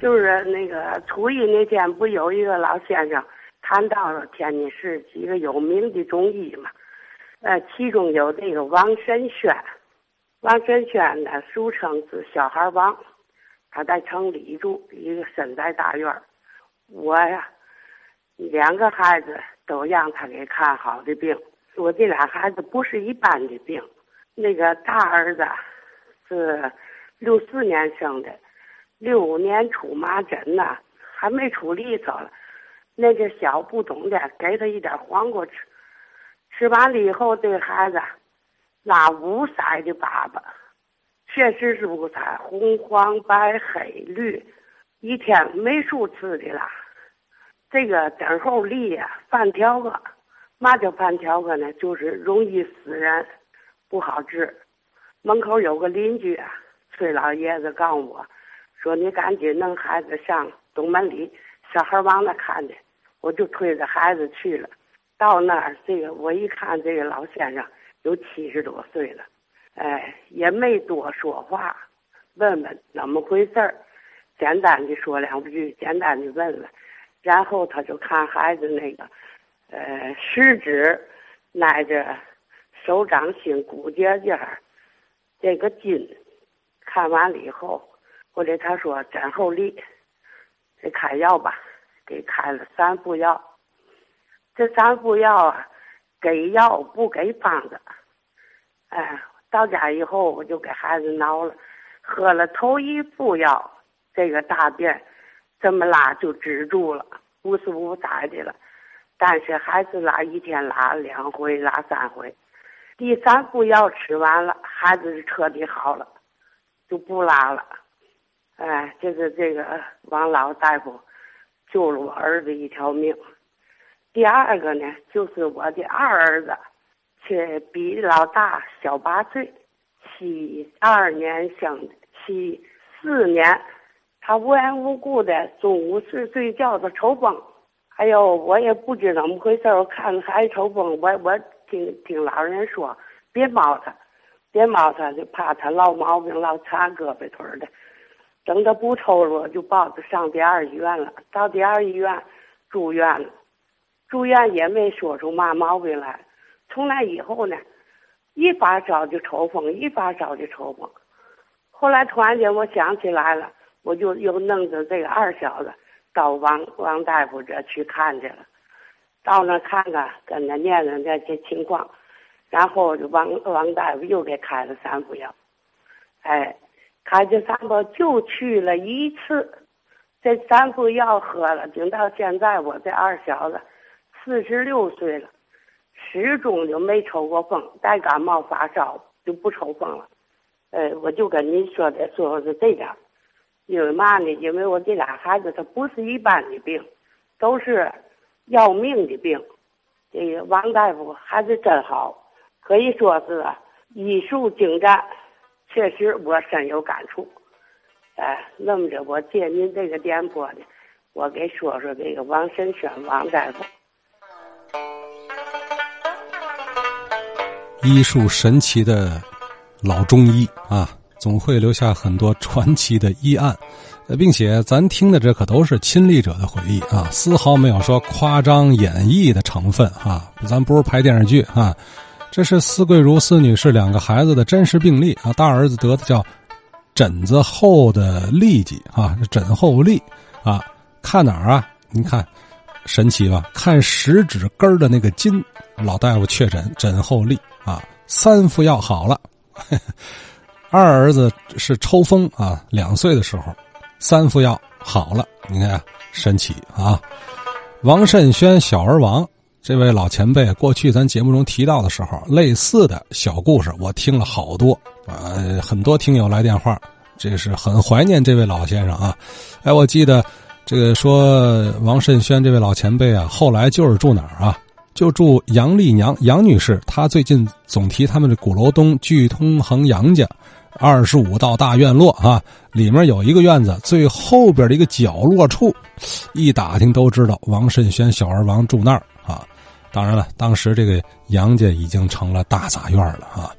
就是那个初一那天，不有一个老先生谈到了天津市几个有名的中医嘛？呃，其中有这个王神轩，王神轩呢，俗称是小孩王，他在城里住，一个身在大院我呀，两个孩子都让他给看好的病。我这俩孩子不是一般的病，那个大儿子是六四年生的。六五年出麻疹呐，还没出利索了。那个小不懂的，给他一点黄瓜吃，吃完了以后，这孩子拉五色的粑粑，确实是五色，红、黄、白、黑、绿，一天没数次的了。这个枕后痢呀，饭条子，嘛叫饭条子呢？就是容易死人，不好治。门口有个邻居啊，崔老爷子告诉我。说你赶紧弄孩子上东门里小孩往那看去，我就推着孩子去了。到那儿，这个我一看，这个老先生有七十多岁了，哎，也没多说话，问问怎么回事儿，简单的说两句，简单的问问，然后他就看孩子那个，呃，食指挨着手掌心骨节节儿这个筋，看完了以后。后来他说枕后利，给开药吧，给开了三副药。这三副药啊，给药不给方子。哎，到家以后我就给孩子挠了，喝了头一副药，这个大便这么拉就止住了，不是无灾的了。但是还是拉一天拉两回，拉三回。第三副药吃完了，孩子就彻底好了，就不拉了。哎，就是这个王老大夫救了我儿子一条命。第二个呢，就是我的二儿子，却比老大小八岁，七二年生，七四年，他无缘无故的中午睡睡觉他抽风，哎呦，我也不知怎么回事我看孩子抽风，我我听听老人说，别猫他，别猫他，就怕他落毛病，落残胳膊腿的。等他不抽了，就抱他上第二医院了。到第二医院住院了，住院也没说出嘛毛病来。从那以后呢，一发烧就抽风，一发烧就抽风。后来突然间我想起来了，我就又弄着这个二小子到王王大夫这去看去了。到那看看，跟他念念这些情况，然后王王大夫又给开了三副药，哎。开这三副就去了一次，这三副药喝了，顶到现在我这二小子四十六岁了，始终就没抽过风，带感冒发烧就不抽风了。呃，我就跟你说的说是这样，因为嘛呢？因为我这俩孩子他不是一般的病，都是要命的病。这个王大夫还是真好，可以说是医术精湛。确实，我深有感触。哎，那么着，我借您这个电波呢，我给说说这个王神轩王大夫。医术神奇的老中医啊，总会留下很多传奇的医案，并且咱听的这可都是亲历者的回忆啊，丝毫没有说夸张演绎的成分啊，咱不是拍电视剧啊。这是司桂如司女士两个孩子的真实病例啊，大儿子得的叫疹子后的痢疾啊，疹后痢啊，看哪儿啊？你看神奇吧？看食指根的那个筋，老大夫确诊疹后痢啊，三副药好了。二儿子是抽风啊，两岁的时候，三副药好了，你看神奇啊！王慎轩小儿王。这位老前辈，过去咱节目中提到的时候，类似的小故事我听了好多啊，很多听友来电话，这是很怀念这位老先生啊。哎，我记得这个说王慎轩这位老前辈啊，后来就是住哪儿啊？就住杨丽娘杨女士，她最近总提他们的鼓楼东聚通恒杨家，二十五道大院落啊，里面有一个院子，最后边的一个角落处，一打听都知道王慎轩小儿王住那儿啊。当然了，当时这个杨家已经成了大杂院了啊。